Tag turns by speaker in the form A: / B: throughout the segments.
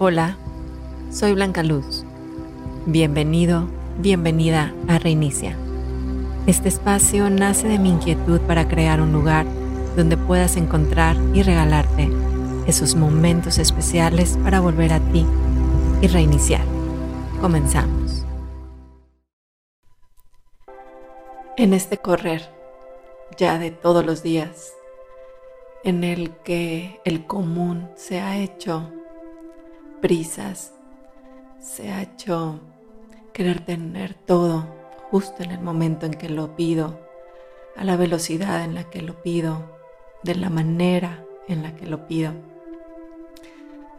A: Hola, soy Blanca Luz. Bienvenido, bienvenida a Reinicia. Este espacio nace de mi inquietud para crear un lugar donde puedas encontrar y regalarte esos momentos especiales para volver a ti y reiniciar. Comenzamos. En este correr, ya de todos los días, en el que el común se ha hecho prisas, se ha hecho querer tener todo justo en el momento en que lo pido, a la velocidad en la que lo pido, de la manera en la que lo pido.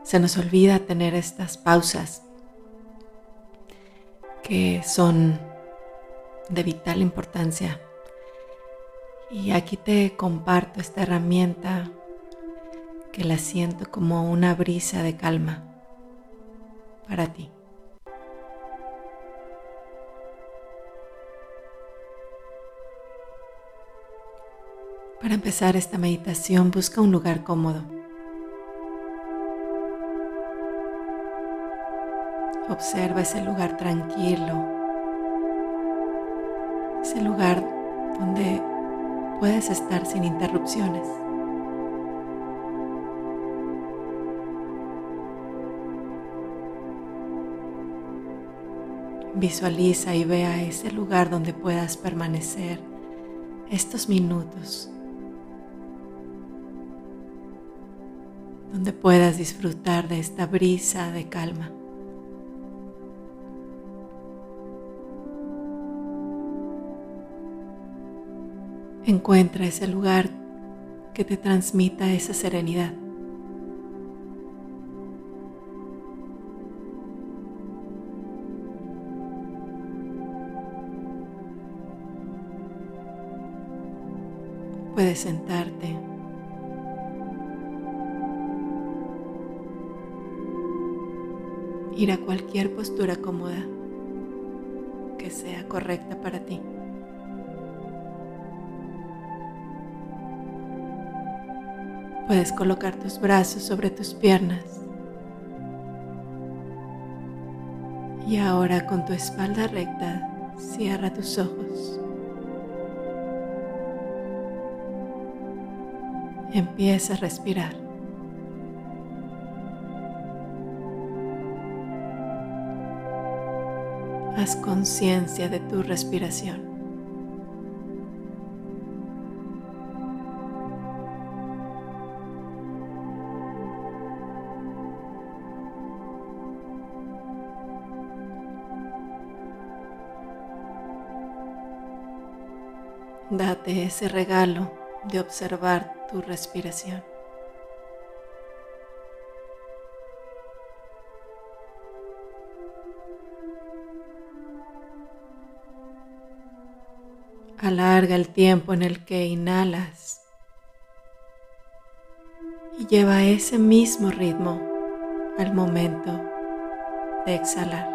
A: Se nos olvida tener estas pausas que son de vital importancia y aquí te comparto esta herramienta que la siento como una brisa de calma para ti. Para empezar esta meditación busca un lugar cómodo. Observa ese lugar tranquilo, ese lugar donde puedes estar sin interrupciones. Visualiza y vea ese lugar donde puedas permanecer estos minutos, donde puedas disfrutar de esta brisa de calma. Encuentra ese lugar que te transmita esa serenidad. Puedes sentarte. Ir a cualquier postura cómoda que sea correcta para ti. Puedes colocar tus brazos sobre tus piernas. Y ahora con tu espalda recta, cierra tus ojos. Empieza a respirar. Haz conciencia de tu respiración. Date ese regalo de observar tu respiración. Alarga el tiempo en el que inhalas y lleva ese mismo ritmo al momento de exhalar.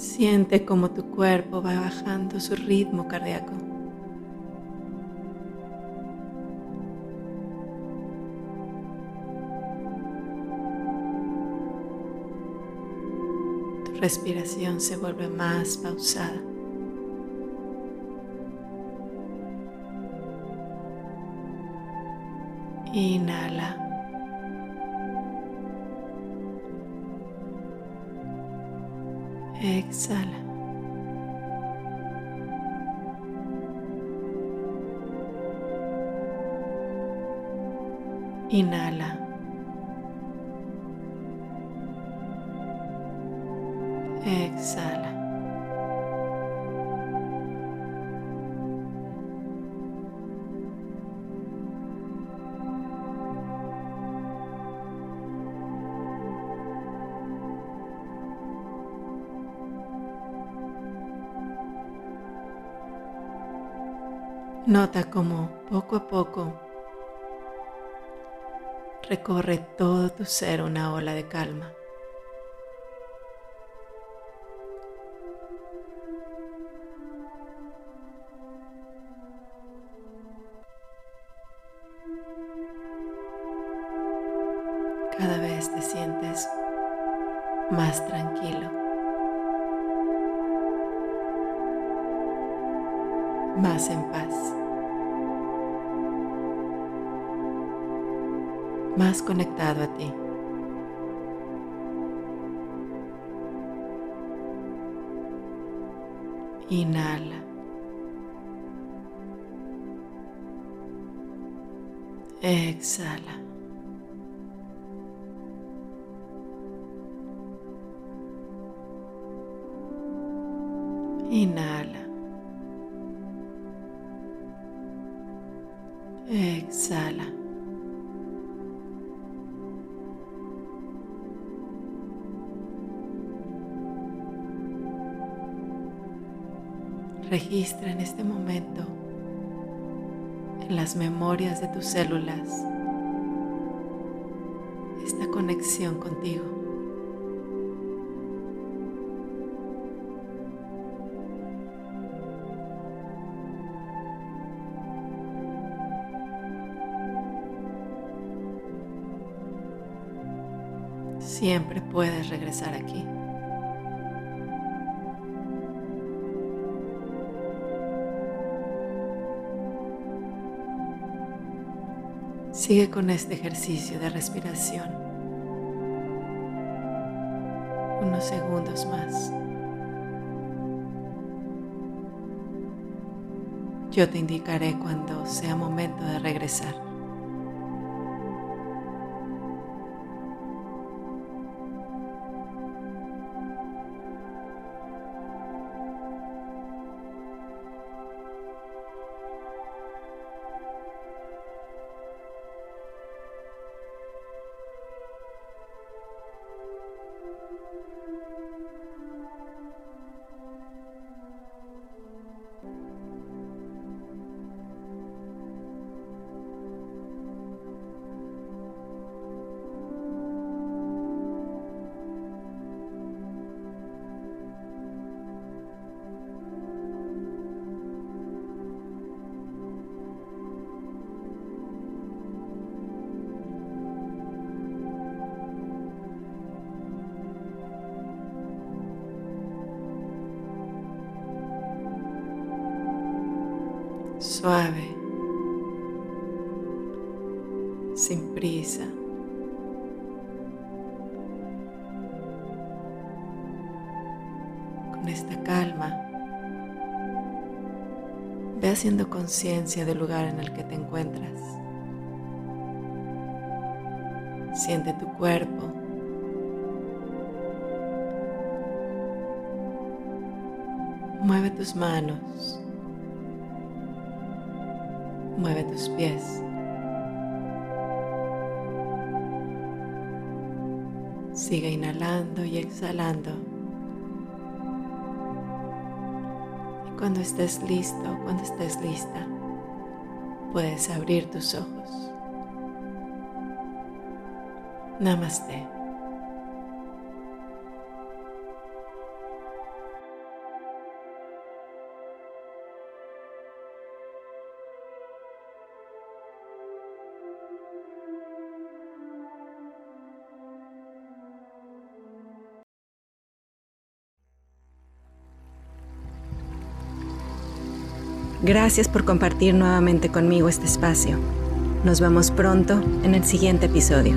A: Siente cómo tu cuerpo va bajando su ritmo cardíaco. Tu respiración se vuelve más pausada. Inhala. Exhala. Inhala. Exhala. Nota cómo poco a poco recorre todo tu ser una ola de calma. Cada vez te sientes más tranquilo, más en paz. Más conectado a ti. Inhala. Exhala. Inhala. Exhala. Registra en este momento en las memorias de tus células esta conexión contigo. Siempre puedes regresar aquí. Sigue con este ejercicio de respiración. Unos segundos más. Yo te indicaré cuando sea momento de regresar. Suave, sin prisa. Con esta calma, ve haciendo conciencia del lugar en el que te encuentras. Siente tu cuerpo. Mueve tus manos. Mueve tus pies. Sigue inhalando y exhalando. Y cuando estés listo, cuando estés lista, puedes abrir tus ojos. Namaste.
B: Gracias por compartir nuevamente conmigo este espacio. Nos vemos pronto en el siguiente episodio.